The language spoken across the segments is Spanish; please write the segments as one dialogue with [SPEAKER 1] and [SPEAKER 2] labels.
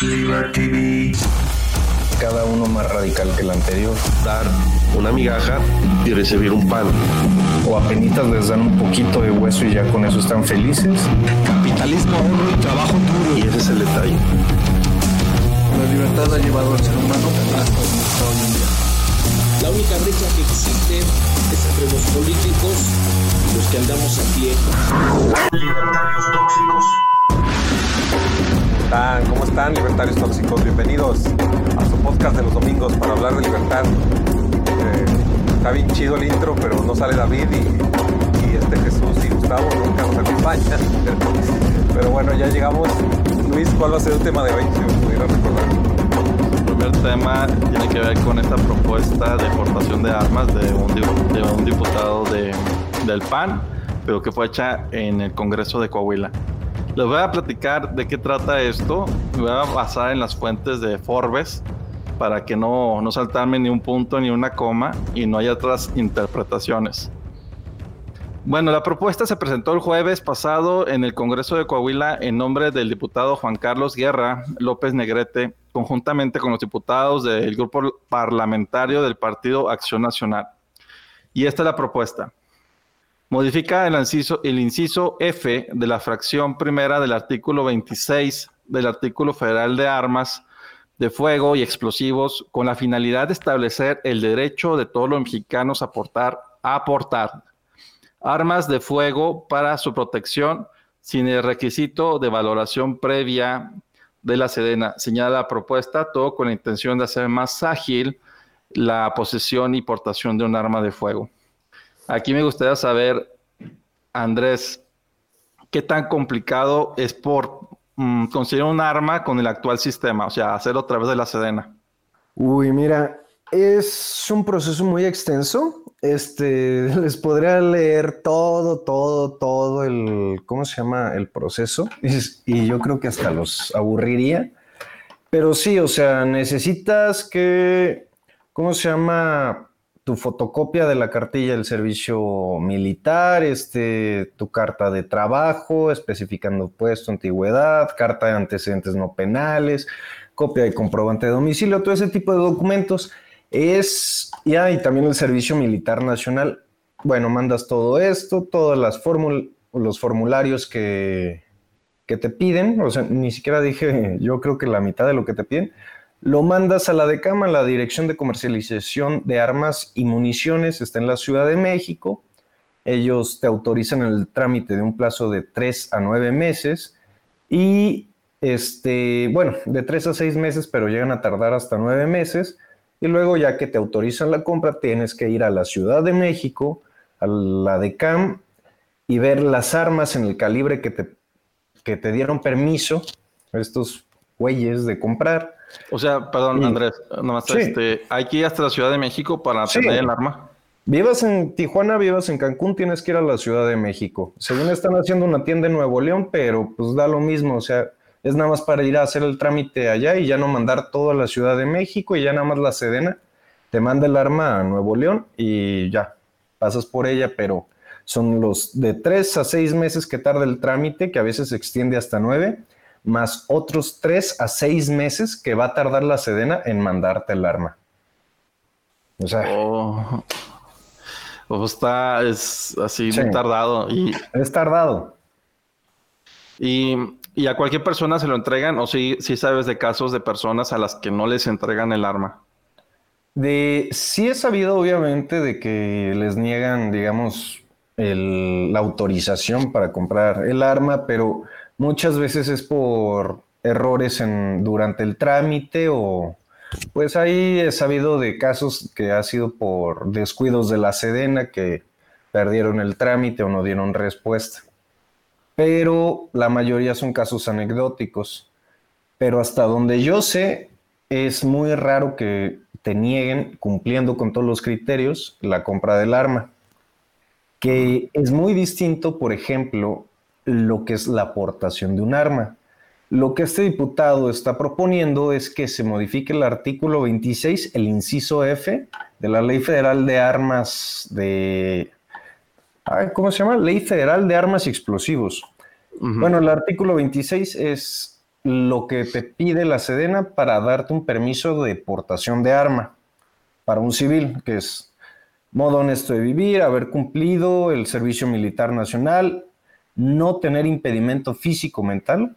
[SPEAKER 1] Liberty
[SPEAKER 2] Cada uno más radical que el anterior.
[SPEAKER 3] Dar una migaja y recibir un pan.
[SPEAKER 2] O apenas les dan un poquito de hueso y ya con eso están felices.
[SPEAKER 4] Capitalismo, oro y trabajo duro.
[SPEAKER 3] Y ese es el detalle.
[SPEAKER 5] La libertad ha llevado al ser humano hasta donde está hoy en día.
[SPEAKER 6] La única brecha que existe es entre los políticos y los que andamos a pie.
[SPEAKER 1] Libertarios tóxicos.
[SPEAKER 7] ¿Cómo están, libertarios tóxicos? Bienvenidos a su podcast de los domingos para hablar de libertad. Eh, está bien chido el intro, pero no sale David y, este Jesús y Gustavo nunca nos acompañan. Pero, pero bueno, ya llegamos. Luis, ¿cuál va a ser el tema de hoy? Si me pudiera recordar.
[SPEAKER 8] El primer tema tiene que ver con esta propuesta de exportación de armas de un, de un diputado de, del PAN, pero que fue hecha en el Congreso de Coahuila. Les voy a platicar de qué trata esto. Me voy a basar en las fuentes de Forbes para que no, no saltarme ni un punto ni una coma y no haya otras interpretaciones. Bueno, la propuesta se presentó el jueves pasado en el Congreso de Coahuila en nombre del diputado Juan Carlos Guerra López Negrete, conjuntamente con los diputados del grupo parlamentario del Partido Acción Nacional. Y esta es la propuesta. Modifica el inciso, F de la fracción primera del artículo 26 del artículo federal de armas de fuego y explosivos con la finalidad de establecer el derecho de todos los mexicanos a aportar, a armas de fuego para su protección sin el requisito de valoración previa de la Sedena. Señala la propuesta, todo con la intención de hacer más ágil la posesión y portación de un arma de fuego. Aquí me gustaría saber, Andrés, qué tan complicado es por mm, conseguir un arma con el actual sistema, o sea, hacerlo a través de la Sedena.
[SPEAKER 2] Uy, mira, es un proceso muy extenso. Este, les podría leer todo, todo, todo el, ¿cómo se llama? El proceso. Y, y yo creo que hasta los aburriría. Pero sí, o sea, necesitas que, ¿cómo se llama? Tu fotocopia de la cartilla del servicio militar, este, tu carta de trabajo, especificando puesto, antigüedad, carta de antecedentes no penales, copia de comprobante de domicilio, todo ese tipo de documentos. Es, ya, y también el Servicio Militar Nacional. Bueno, mandas todo esto, todas las fórmulas, los formularios que, que te piden, o sea, ni siquiera dije, yo creo que la mitad de lo que te piden, lo mandas a la DECAM, a la Dirección de Comercialización de Armas y Municiones, está en la Ciudad de México. Ellos te autorizan el trámite de un plazo de 3 a 9 meses y, este, bueno, de 3 a 6 meses, pero llegan a tardar hasta 9 meses. Y luego ya que te autorizan la compra, tienes que ir a la Ciudad de México, a la DECAM y ver las armas en el calibre que te, que te dieron permiso, estos güeyes de comprar.
[SPEAKER 8] O sea, perdón. Andrés, nomás
[SPEAKER 2] Sí.
[SPEAKER 8] este, hay que ir hasta la Ciudad de México para
[SPEAKER 2] Sí.
[SPEAKER 8] tener el arma.
[SPEAKER 2] Vivas en Tijuana, vivas en Cancún, tienes que ir a la Ciudad de México. Según están haciendo una tienda en Nuevo León, pero pues da lo mismo, o sea, es nada más para ir a hacer el trámite allá y ya no mandar todo a la Ciudad de México y ya nada más la Sedena te manda el arma a Nuevo León y ya, pasas por ella, pero son los de tres a seis meses que tarda el trámite, que a veces se extiende hasta nueve, más otros tres a seis meses que va a tardar la Sedena en mandarte el arma. O sea,
[SPEAKER 8] O, o está, es así
[SPEAKER 2] Sí.
[SPEAKER 8] muy tardado. Y,
[SPEAKER 2] es tardado.
[SPEAKER 8] y, y a cualquier persona se lo entregan, o si sí, sabes de casos de personas a las que no les entregan el arma.
[SPEAKER 2] De, sí he sabido, obviamente, de que les niegan, digamos, el- la autorización para comprar el arma, pero muchas veces es por errores durante el trámite o, pues ahí he sabido de casos que ha sido por descuidos de la Sedena que perdieron el trámite o no dieron respuesta. Pero la mayoría son casos anecdóticos. Pero hasta donde yo sé, es muy raro que te nieguen, cumpliendo con todos los criterios, la compra del arma. Que es muy distinto, por ejemplo, lo que es la aportación de un arma. Lo que este diputado está proponiendo es que se modifique el artículo 26, el inciso F de la Ley Federal de Armas de... ¿Cómo se llama? Ley Federal de Armas y Explosivos. Bueno, el artículo 26 es lo que te pide la Sedena para darte un permiso de portación de arma para un civil, que es modo honesto de vivir, haber cumplido el servicio militar nacional, no tener impedimento físico mental,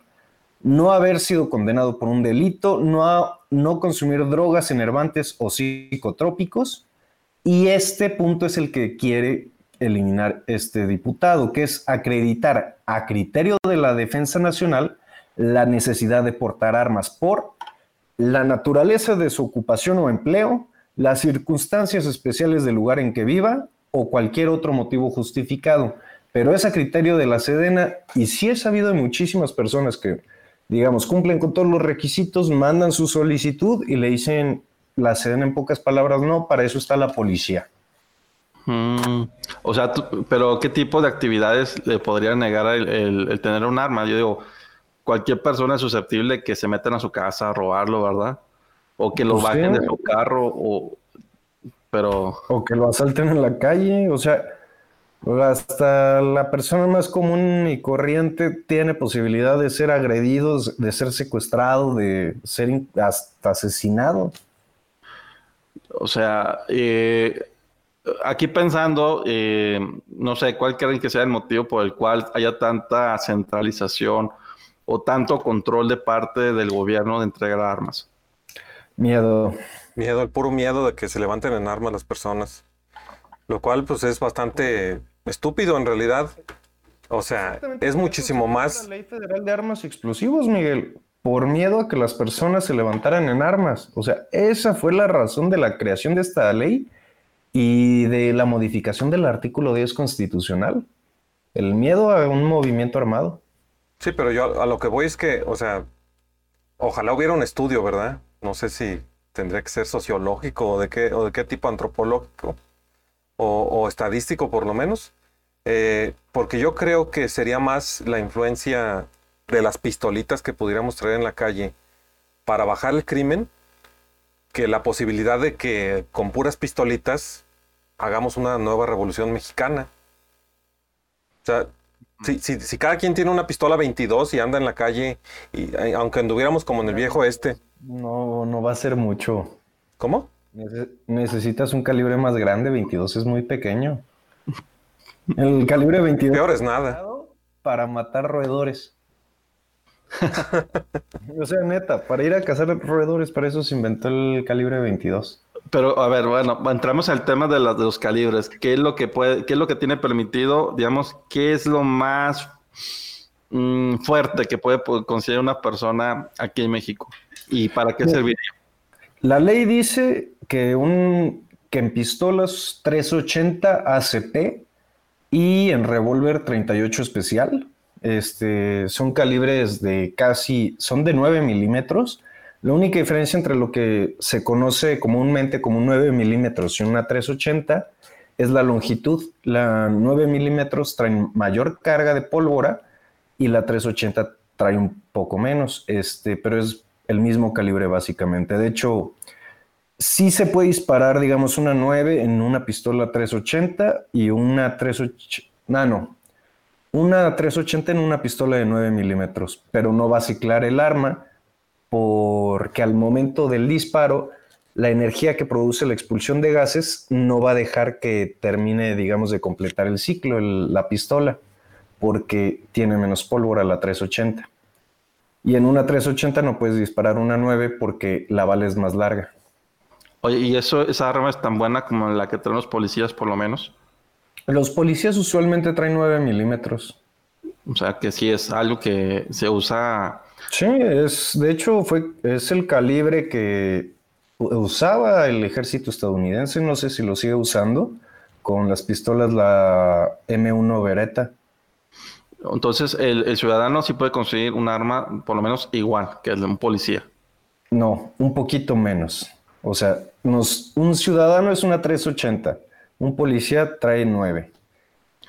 [SPEAKER 2] no haber sido condenado por un delito, no, no consumir drogas enervantes o psicotrópicos. Y este punto es el que quiere eliminar este diputado, que es acreditar a criterio de la Defensa Nacional la necesidad de portar armas por la naturaleza de su ocupación o empleo, las circunstancias especiales del lugar en que viva o cualquier otro motivo justificado. Pero es a criterio de la Sedena y sí he sabido de muchísimas personas que, digamos, cumplen con todos los requisitos, mandan su solicitud y le dicen la Sedena en pocas palabras, no, para eso está la policía.
[SPEAKER 8] Mm, o sea, pero ¿qué tipo de actividades le podría negar el, tener un arma? Yo digo, cualquier persona es susceptible que se metan a su casa a robarlo, ¿verdad? O que lo pues bajen de su carro, o, pero...
[SPEAKER 2] O que lo asalten en la calle, o sea, hasta la persona más común y corriente tiene posibilidad de ser agredido, de ser secuestrado, de ser hasta asesinado.
[SPEAKER 8] O sea, eh, aquí pensando, eh, no sé, ¿cuál creen que sea el motivo por el cual haya tanta centralización o tanto control de parte del gobierno de entregar armas?
[SPEAKER 2] Miedo.
[SPEAKER 7] Miedo, el puro miedo de que se levanten en armas las personas. Lo cual pues es bastante estúpido en realidad. O sea, es muchísimo más...
[SPEAKER 2] La ley federal de armas y explosivos, Miguel, por miedo a que las personas se levantaran en armas. O sea, esa fue la razón de la creación de esta ley y de la modificación del artículo 10 constitucional. El miedo a un movimiento armado.
[SPEAKER 7] Sí, pero yo a lo que voy es que, o sea, ojalá hubiera un estudio, ¿verdad? no sé si tendría que ser sociológico o de qué, o de qué tipo antropológico o, estadístico por lo menos, eh, porque yo creo que sería más la influencia de las pistolitas que pudiéramos traer en la calle para bajar el crimen que la posibilidad de que con puras pistolitas hagamos una nueva revolución mexicana. O sea, si, si, cada quien tiene una pistola 22 y anda en la calle, y, aunque anduviéramos como en el viejo este,
[SPEAKER 2] no, no va a ser mucho.
[SPEAKER 7] ¿Cómo?
[SPEAKER 2] Necesitas un calibre más grande, 22 es muy pequeño. El calibre 22.
[SPEAKER 7] Peor es nada.
[SPEAKER 2] Para matar roedores. o sea, neta, para ir a cazar roedores, para eso se inventó el calibre 22.
[SPEAKER 8] Pero, a ver, bueno, entramos al tema de, de los calibres. ¿Qué es lo que puede, qué es lo que tiene permitido, digamos, qué es lo más mm, fuerte que puede conseguir una persona aquí en México? ¿Y para qué serviría?
[SPEAKER 2] La ley dice que, un, que en pistolas 380 ACP y en revólver 38 especial, este, son calibres de casi, son de 9 milímetros. La única diferencia entre lo que se conoce comúnmente como un 9 milímetros y una 380 es la longitud. La 9 milímetros trae mayor carga de pólvora y la 380 trae un poco menos, este, pero es el mismo calibre básicamente. De hecho, sí se puede disparar, digamos, una 9 en una pistola 380 y una 380, no, no, una 380 en una pistola de 9 milímetros, pero no va a ciclar el arma porque al momento del disparo la energía que produce la expulsión de gases no va a dejar que termine, digamos, de completar el ciclo la pistola porque tiene menos pólvora la 380. Y en una 380 no puedes disparar una 9 porque la bala es más larga.
[SPEAKER 8] Oye, ¿y eso, esa arma es tan buena como la que traen los policías, por lo menos?
[SPEAKER 2] Los policías usualmente traen 9 milímetros.
[SPEAKER 8] O sea, que sí es algo que se usa.
[SPEAKER 2] Sí, es, de hecho, fue, es el calibre que usaba el ejército estadounidense. No sé si lo sigue usando con las pistolas, la M1 Beretta.
[SPEAKER 8] Entonces, el, ciudadano sí puede conseguir un arma, por lo menos igual que el de un policía.
[SPEAKER 2] No, un poquito menos. O sea, un ciudadano es una 380, un policía trae 9.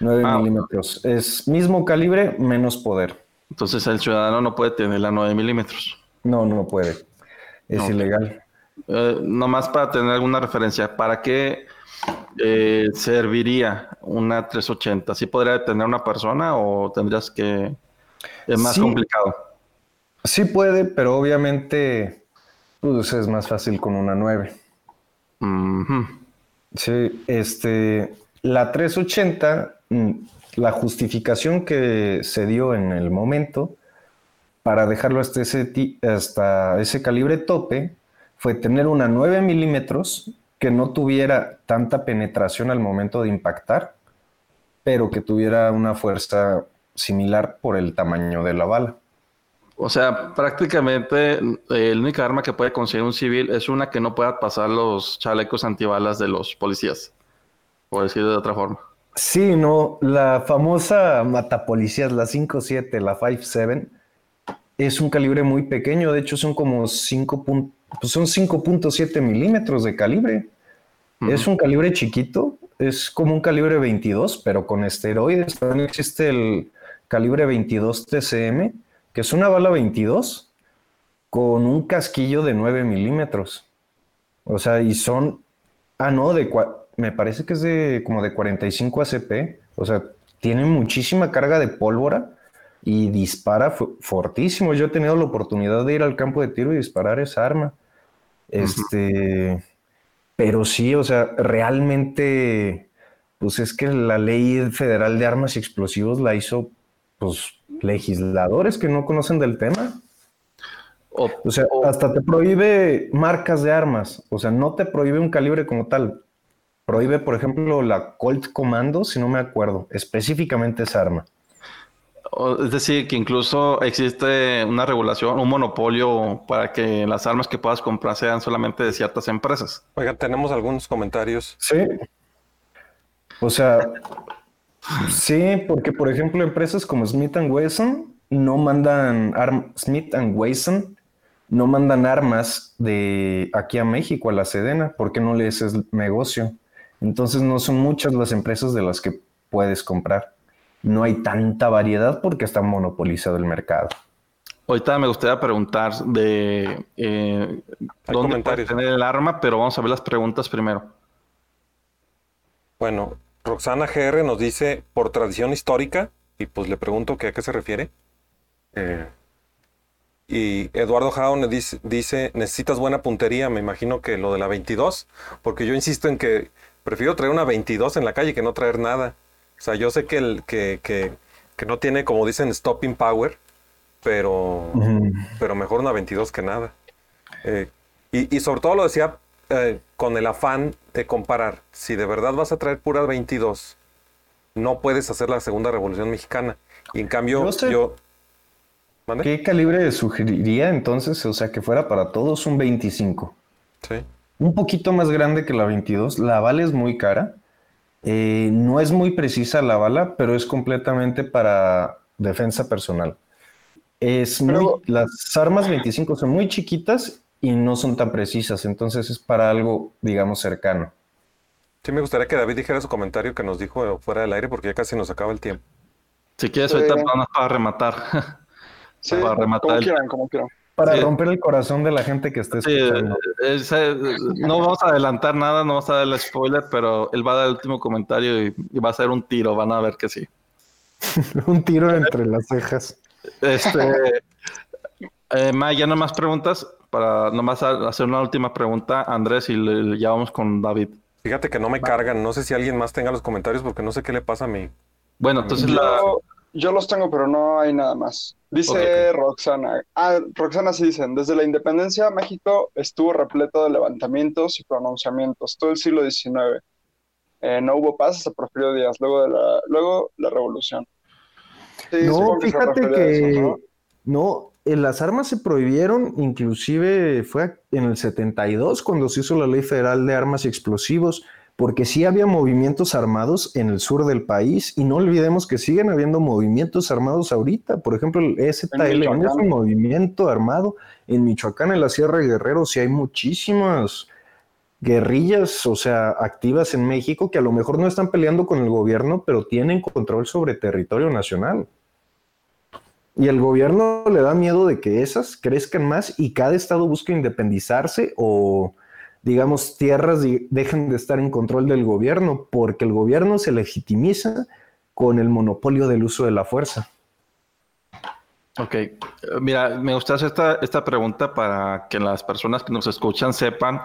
[SPEAKER 2] 9 ah, milímetros. Es mismo calibre, menos poder.
[SPEAKER 8] Entonces, el ciudadano no puede tener la 9 milímetros.
[SPEAKER 2] No, no puede. Es ilegal.
[SPEAKER 8] Eh, nomás para tener alguna referencia, ¿para qué eh, serviría una 380? ¿Sí podría detener una persona o tendrías que... Es más complicado?
[SPEAKER 2] Sí puede, pero obviamente pues, es más fácil con una 9.
[SPEAKER 8] Ujú.
[SPEAKER 2] Sí, este, la 380, mm, la justificación que se dio en el momento para dejarlo hasta ese, hasta ese calibre tope fue tener una 9 milímetros que no tuviera tanta penetración al momento de impactar, pero que tuviera una fuerza similar por el tamaño de la bala.
[SPEAKER 8] O sea, prácticamente eh, la única arma que puede conseguir un civil es una que no pueda pasar los chalecos antibalas de los policías, por decirlo de otra forma.
[SPEAKER 2] Sí, no, la famosa matapolicías, la 5.7, la 5.7, es un calibre muy pequeño, de hecho son como 5 pun- pues son 5.7 milímetros de calibre. Es un calibre chiquito, es como un calibre 22, pero con esteroides. También existe el calibre 22 TCM, que es una bala 22 con un casquillo de 9 milímetros. O sea, y son, ah, no, de, me parece que es de como de 45 ACP. O sea, tiene muchísima carga de pólvora y dispara fortísimo. Yo he tenido la oportunidad de ir al campo de tiro y disparar esa arma. Este, pero sí, o sea, realmente, pues es que la ley federal de armas y explosivos la hizo, pues, legisladores que no conocen del tema.
[SPEAKER 8] O,
[SPEAKER 2] O sea, hasta te prohíbe marcas de armas. O sea, no te prohíbe un calibre como tal. Prohíbe, por ejemplo, la Colt Commando, si no me acuerdo, específicamente esa arma.
[SPEAKER 8] es decir, que incluso existe una regulación, un monopolio para que las armas que puedas comprar sean solamente de ciertas empresas.
[SPEAKER 7] Oigan, tenemos algunos comentarios.
[SPEAKER 2] Sí. O sea, sí, porque por ejemplo, empresas como Smith Wesson no mandan Smith Wesson no mandan armas de aquí a México, a la Sedena, porque no les es negocio. Entonces no son muchas las empresas de las que puedes comprar. No hay tanta variedad porque está monopolizado el mercado.
[SPEAKER 8] Ahorita me gustaría preguntar de eh, dónde tener el arma, pero vamos a ver las preguntas primero.
[SPEAKER 7] Bueno, Roxana GR nos dice por tradición histórica, y pues le pregunto que a qué se refiere. Eh, y Eduardo Jaun dice, dice, necesitas buena puntería, me imagino que lo de la 22, porque yo insisto en que prefiero traer una 22 en la calle que no traer nada. O sea, yo sé que, el, que, que, que no tiene, como dicen, stopping power, pero, pero mejor una 22 que nada. Eh, y, y sobre todo lo decía eh, con el afán de comparar. Si de verdad vas a traer pura 22, no puedes hacer la segunda revolución mexicana. Y en cambio,
[SPEAKER 2] Yo sé-
[SPEAKER 7] yo. ¿Mande?
[SPEAKER 2] ¿Qué calibre sugeriría entonces? O sea, que fuera para todos un 25.
[SPEAKER 7] Sí.
[SPEAKER 2] un poquito más grande que la 22. La bala es muy cara. Eh, no es muy precisa la bala, pero es completamente para defensa personal. Es muy, las armas 25 son muy chiquitas y no son tan precisas, entonces es para algo, digamos, cercano.
[SPEAKER 7] Sí, me gustaría que David dijera su comentario que nos dijo fuera del aire, porque ya casi nos acaba el tiempo.
[SPEAKER 8] Si quieres,
[SPEAKER 9] Sí.
[SPEAKER 8] ahorita vamos para rematar.
[SPEAKER 9] Sí,
[SPEAKER 8] Para rematar
[SPEAKER 9] como
[SPEAKER 8] el-
[SPEAKER 9] quieran, como quieran.
[SPEAKER 2] Para
[SPEAKER 8] Sí.
[SPEAKER 2] romper el corazón de la gente que esté
[SPEAKER 8] Sí,
[SPEAKER 2] escuchando.
[SPEAKER 8] eh, eh, no vamos a adelantar nada, no vamos a dar el spoiler, pero él va a dar el último comentario y, y va a ser un tiro, van a ver que sí.
[SPEAKER 2] Un tiro entre las cejas.
[SPEAKER 8] Este, eh, May, ya no más preguntas para nomás hacer una última pregunta, Andrés, y le- ya vamos con David.
[SPEAKER 7] Fíjate que no me cargan. No sé si alguien más tenga los comentarios, porque no sé qué le pasa a mí.
[SPEAKER 8] Bueno, entonces la,
[SPEAKER 9] Yo, los tengo, pero no hay nada más. Dice Roxana. Ah, Roxana sí dicen, desde la independencia México estuvo repleto de levantamientos y pronunciamientos, todo el siglo XIX. Eh, no hubo paz hasta Porfirio Díaz, luego de la, luego la revolución. Sí,
[SPEAKER 2] No, fíjate
[SPEAKER 9] eso,
[SPEAKER 2] que
[SPEAKER 9] ¿no?
[SPEAKER 2] no, las armas se prohibieron, inclusive fue en el 72 cuando se hizo la Ley Federal de Armas y Explosivos, porque sí había movimientos armados en el sur del país y no olvidemos que siguen habiendo movimientos armados ahorita. Por ejemplo, el EZLN es un movimiento armado. En Michoacán, en la Sierra de Guerrero, sí hay muchísimas guerrillas, o sea, activas en México que a lo mejor no están peleando con el gobierno, pero tienen control sobre territorio nacional. Y el gobierno le da miedo de que esas crezcan más y cada estado busque independizarse o, digamos, tierras dejen de estar en control del gobierno, porque el gobierno se legitimiza con el monopolio del uso de la fuerza.
[SPEAKER 8] Ok, eh, mira, me gusta hacer esta, esta pregunta para que las personas que nos escuchan sepan,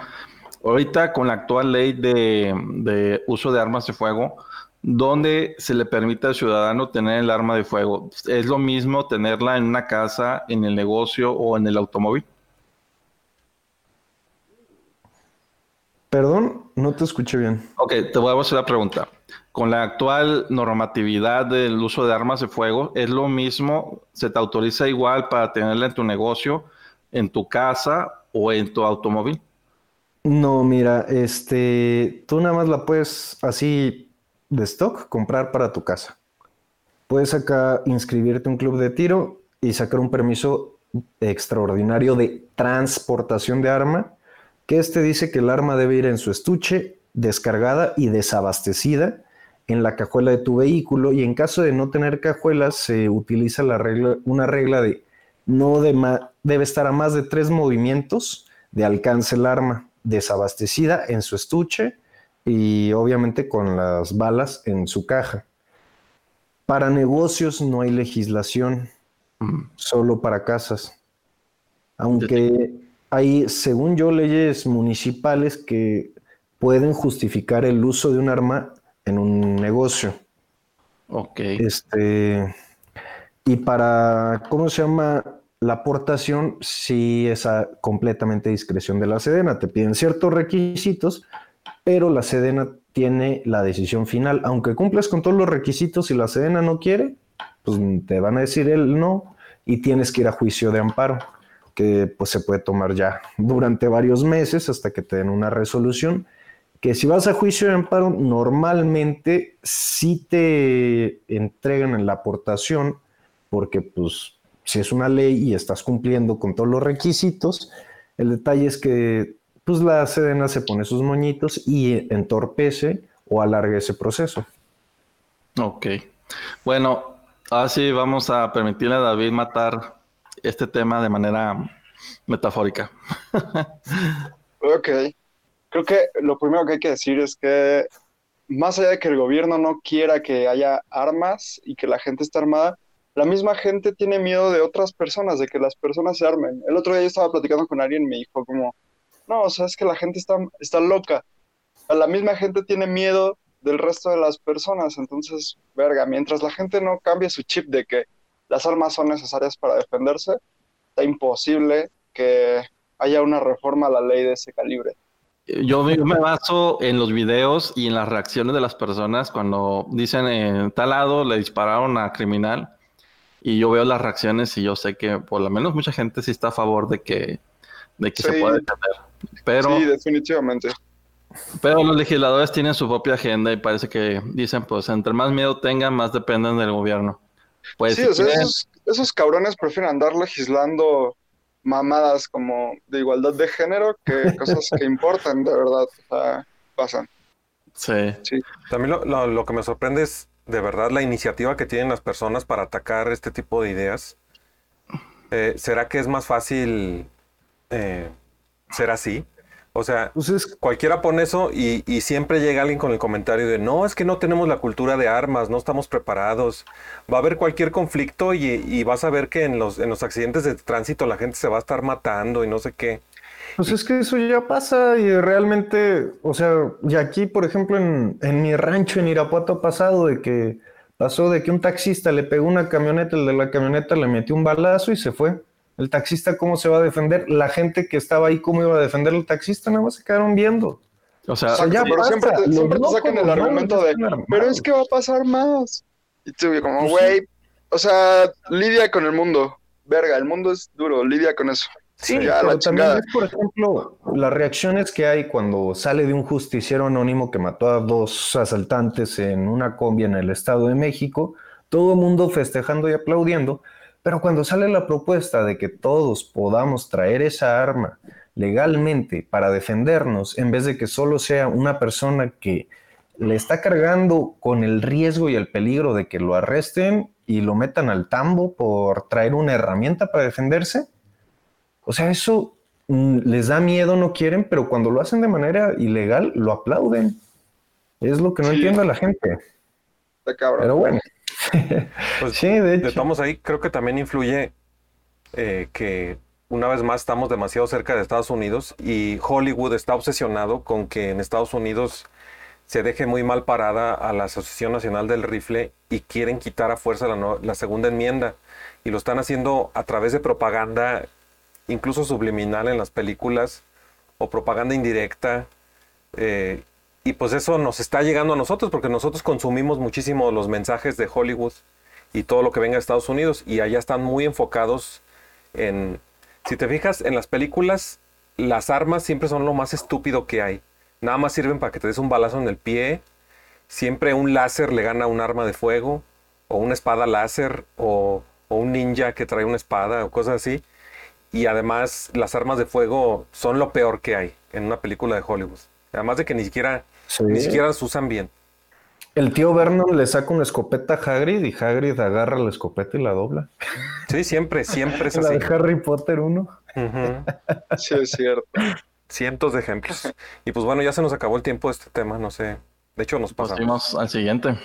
[SPEAKER 8] ahorita con la actual ley de uso de armas de fuego, ¿dónde se le permite al ciudadano tener el arma de fuego? ¿Es lo mismo tenerla en una casa, en el negocio o en el automóvil?
[SPEAKER 2] Perdón, no te escuché bien.
[SPEAKER 8] Ok, te voy a hacer la pregunta. Con la actual normatividad del uso de armas de fuego, ¿es lo mismo? ¿Se te autoriza igual para tenerla en tu negocio, en tu casa o en tu automóvil?
[SPEAKER 2] No, mira, este, tú nada más la puedes así de stock comprar para tu casa. Puedes acá inscribirte a un club de tiro y sacar un permiso extraordinario de transportación de arma, que este dice que el arma debe ir en su estuche, descargada y desabastecida en la cajuela de tu vehículo y en caso de no tener cajuelas se utiliza la regla, una regla de no de debe estar a más de tres movimientos de alcance el arma desabastecida en su estuche y obviamente con las balas en su caja. Para negocios no hay legislación, solo para casas. Aunque hay, según yo, leyes municipales que pueden justificar el uso de un arma en un negocio.
[SPEAKER 8] Ok.
[SPEAKER 2] Este, y para, ¿cómo se llama? La aportación sí es a completamente discreción de la Sedena. Te piden ciertos requisitos, pero la Sedena tiene la decisión final. Aunque cumplas con todos los requisitos y la Sedena no quiere, pues te van a decir el no y tienes que ir a juicio de amparo, que pues se puede tomar ya durante varios meses hasta que te den una resolución. Que si vas a juicio de amparo, normalmente sí te entregan en la aportación, porque pues si es una ley y estás cumpliendo con todos los requisitos, el detalle es que pues la Sedena se pone sus moñitos y entorpece o alarga ese proceso.
[SPEAKER 8] Ok. Bueno, ahora sí vamos a permitirle a David matar este tema de manera metafórica.
[SPEAKER 9] Ok. Creo que lo primero que hay que decir es que más allá de que el gobierno no quiera que haya armas y que la gente esté armada, la misma gente tiene miedo de otras personas, de que las personas se armen. El otro día yo estaba platicando con alguien y me dijo como, no, o sea, es que la gente está, está loca. La misma gente tiene miedo del resto de las personas. Entonces, verga, mientras la gente no cambie su chip de que las armas son necesarias para defenderse, está imposible que haya una reforma a la ley de ese calibre.
[SPEAKER 8] Yo me, baso en los videos y en las reacciones de las personas cuando dicen en tal lado le dispararon a criminal y yo veo las reacciones y yo sé que por lo menos mucha gente sí está a favor de que, de que se pueda defender. Pero,
[SPEAKER 9] Sí, definitivamente.
[SPEAKER 8] pero los legisladores tienen su propia agenda y parece que dicen pues entre más miedo tengan, más dependen del gobierno. Pues
[SPEAKER 9] sí,
[SPEAKER 8] si
[SPEAKER 9] o sea,
[SPEAKER 8] quieren-
[SPEAKER 9] esos, esos cabrones prefieren andar legislando mamadas como de igualdad de género que cosas que importan, de verdad. O sea, pasan.
[SPEAKER 8] sí.
[SPEAKER 7] También lo, lo- lo que me sorprende es de verdad la iniciativa que tienen las personas para atacar este tipo de ideas. Eh, ¿Será que es más fácil eh, ser así? O sea,
[SPEAKER 2] Pues es
[SPEAKER 7] cualquiera pone eso y, y siempre llega alguien con el comentario de no, es que no tenemos la cultura de armas, no estamos preparados. Va a haber cualquier conflicto y, y vas a ver que en los, en los accidentes de tránsito la gente se va a estar matando y no sé qué.
[SPEAKER 2] Pues es que eso ya pasa y realmente, o sea, y aquí, por ejemplo, en, en mi rancho en Irapuato ha pasado de que pasó de que un taxista le pegó una camioneta, el de la camioneta le metió un balazo y se fue. El taxista, ¿cómo se va a defender? La gente que estaba ahí, ¿cómo iba a defender al taxista? Nada más se quedaron viendo.
[SPEAKER 8] O sea,
[SPEAKER 2] sea, ya
[SPEAKER 9] pero siempre te, siempre te sacan el argumento de, pero es que va a pasar más. Y tú como,
[SPEAKER 2] Pues
[SPEAKER 9] güey, o sea, lidia con el mundo. Verga, el mundo es duro, lidia con eso.
[SPEAKER 2] Sí,
[SPEAKER 9] ya
[SPEAKER 2] pero
[SPEAKER 9] la
[SPEAKER 2] también
[SPEAKER 9] chingada.
[SPEAKER 2] ves, por ejemplo, las reacciones que hay cuando sale de un justiciero anónimo que mató a dos asaltantes en una combi en el Estado de México, todo el mundo festejando y aplaudiendo, pero cuando sale la propuesta de que todos podamos traer esa arma legalmente para defendernos, en vez de que solo sea una persona que le está cargando con el riesgo y el peligro de que lo arresten y lo metan al tambo por traer una herramienta para defenderse, o sea, eso mm, les da miedo, no quieren, pero cuando lo hacen de manera ilegal, lo aplauden. Es lo que no
[SPEAKER 9] Sí.
[SPEAKER 2] entiende la gente.
[SPEAKER 9] Está cabrón.
[SPEAKER 2] Pero bueno.
[SPEAKER 7] Pues,
[SPEAKER 2] sí, de
[SPEAKER 7] De
[SPEAKER 2] hecho.
[SPEAKER 7] todos modos, ahí creo que también influye eh, que una vez más estamos demasiado cerca de Estados Unidos y Hollywood está obsesionado con que en Estados Unidos se deje muy mal parada a la Asociación Nacional del Rifle y quieren quitar a fuerza la, no- la segunda enmienda. Y lo están haciendo a través de propaganda, incluso subliminal en las películas, o propaganda indirecta. eh, y pues eso nos está llegando a nosotros, porque nosotros consumimos muchísimo los mensajes de Hollywood y todo lo que venga de Estados Unidos, y allá están muy enfocados en... Si te fijas, en las películas, las armas siempre son lo más estúpido que hay. Nada más sirven para que te des un balazo en el pie. Siempre un láser le gana un arma de fuego, o una espada láser, o, o un ninja que trae una espada, o cosas así. Y además, las armas de fuego son lo peor que hay en una película de Hollywood. Además de que ni siquiera,
[SPEAKER 2] Sí.
[SPEAKER 7] ni siquiera se usan bien.
[SPEAKER 2] El tío Vernon le saca una escopeta a Hagrid y Hagrid agarra la escopeta y la dobla.
[SPEAKER 7] Sí, siempre, siempre es
[SPEAKER 2] La
[SPEAKER 7] así.
[SPEAKER 2] de Harry Potter 1.
[SPEAKER 7] Ujú.
[SPEAKER 9] Sí, es cierto.
[SPEAKER 7] Cientos de ejemplos. Y pues bueno, ya se nos acabó el tiempo de este tema, no sé. De hecho, nos pasamos.
[SPEAKER 8] Al siguiente.